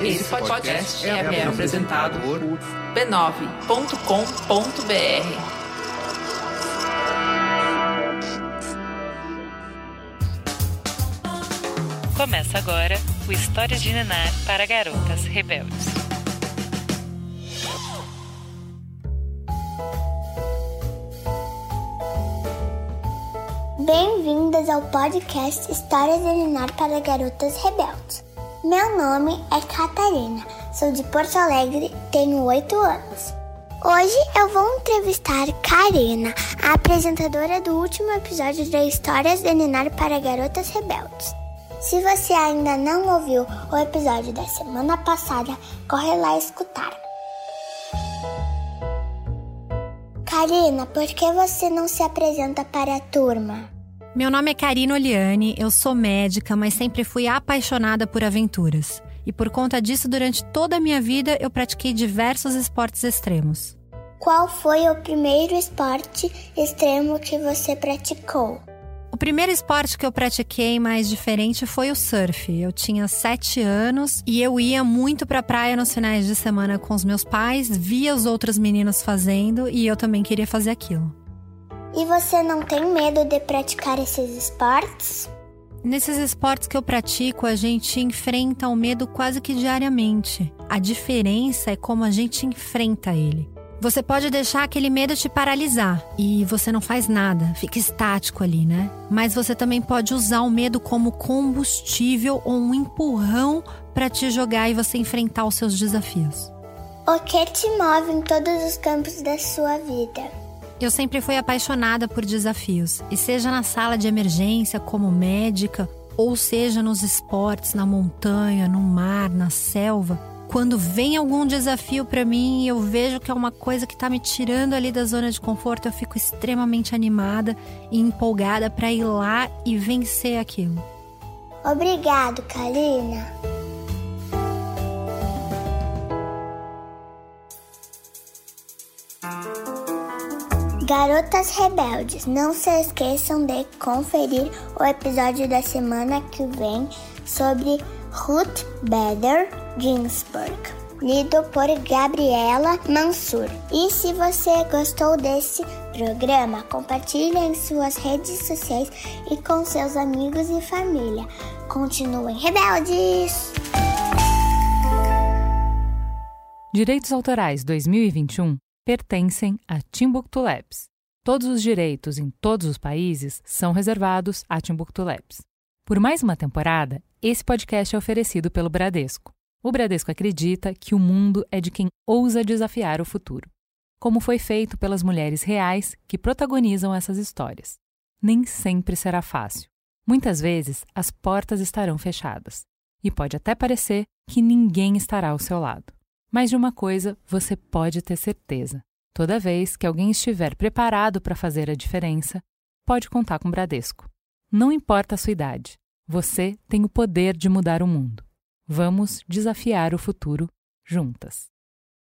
Esse podcast é, é apresentado por b9.com.br. Começa agora o Histórias de Nenar para Garotas Rebeldes. Bem-vindas ao podcast Histórias de Nenar para Garotas Rebeldes. Meu nome é Catarina, sou de Porto Alegre, tenho 8 anos. Hoje eu vou entrevistar Karina, a apresentadora do último episódio da Histórias de Ninar para Garotas Rebeldes. Se você ainda não ouviu o episódio da semana passada, corre lá escutar. Karina, por que você não se apresenta para a turma? Meu nome é Karina Oliane, eu sou médica, mas sempre fui apaixonada por aventuras. E por conta disso, durante toda a minha vida, eu pratiquei diversos esportes extremos. Qual foi o primeiro esporte extremo que você praticou? O primeiro esporte que eu pratiquei mais diferente foi o surf. Eu tinha sete anos e eu ia muito pra praia nos finais de semana com os meus pais, via os outros meninos fazendo e eu também queria fazer aquilo. E você não tem medo de praticar esses esportes? Nesses esportes que eu pratico, a gente enfrenta o medo quase que diariamente. A diferença é como a gente enfrenta ele. Você pode deixar aquele medo te paralisar e você não faz nada, fica estático ali, né? Mas você também pode usar o medo como combustível ou um empurrão para te jogar e você enfrentar os seus desafios. O que te move em todos os campos da sua vida? Eu sempre fui apaixonada por desafios, e seja na sala de emergência como médica, ou seja nos esportes, na montanha, no mar, na selva, quando vem algum desafio para mim e eu vejo que é uma coisa que tá me tirando ali da zona de conforto, eu fico extremamente animada e empolgada para ir lá e vencer aquilo. Obrigado, Karina. Garotas Rebeldes, não se esqueçam de conferir o episódio da semana que vem sobre Ruth Bader Ginsburg, lido por Gabriela Mansur. E se você gostou desse programa, compartilhe em suas redes sociais e com seus amigos e família. Continuem rebeldes! Direitos Autorais 2021 pertencem a Timbuktu Labs. Todos os direitos em todos os países são reservados a Timbuktu Labs. Por mais uma temporada, esse podcast é oferecido pelo Bradesco. O Bradesco acredita que o mundo é de quem ousa desafiar o futuro, como foi feito pelas mulheres reais que protagonizam essas histórias. Nem sempre será fácil. Muitas vezes as portas estarão fechadas e pode até parecer que ninguém estará ao seu lado. Mas de uma coisa você pode ter certeza: toda vez que alguém estiver preparado para fazer a diferença, pode contar com o Bradesco. Não importa a sua idade, você tem o poder de mudar o mundo. Vamos desafiar o futuro juntas.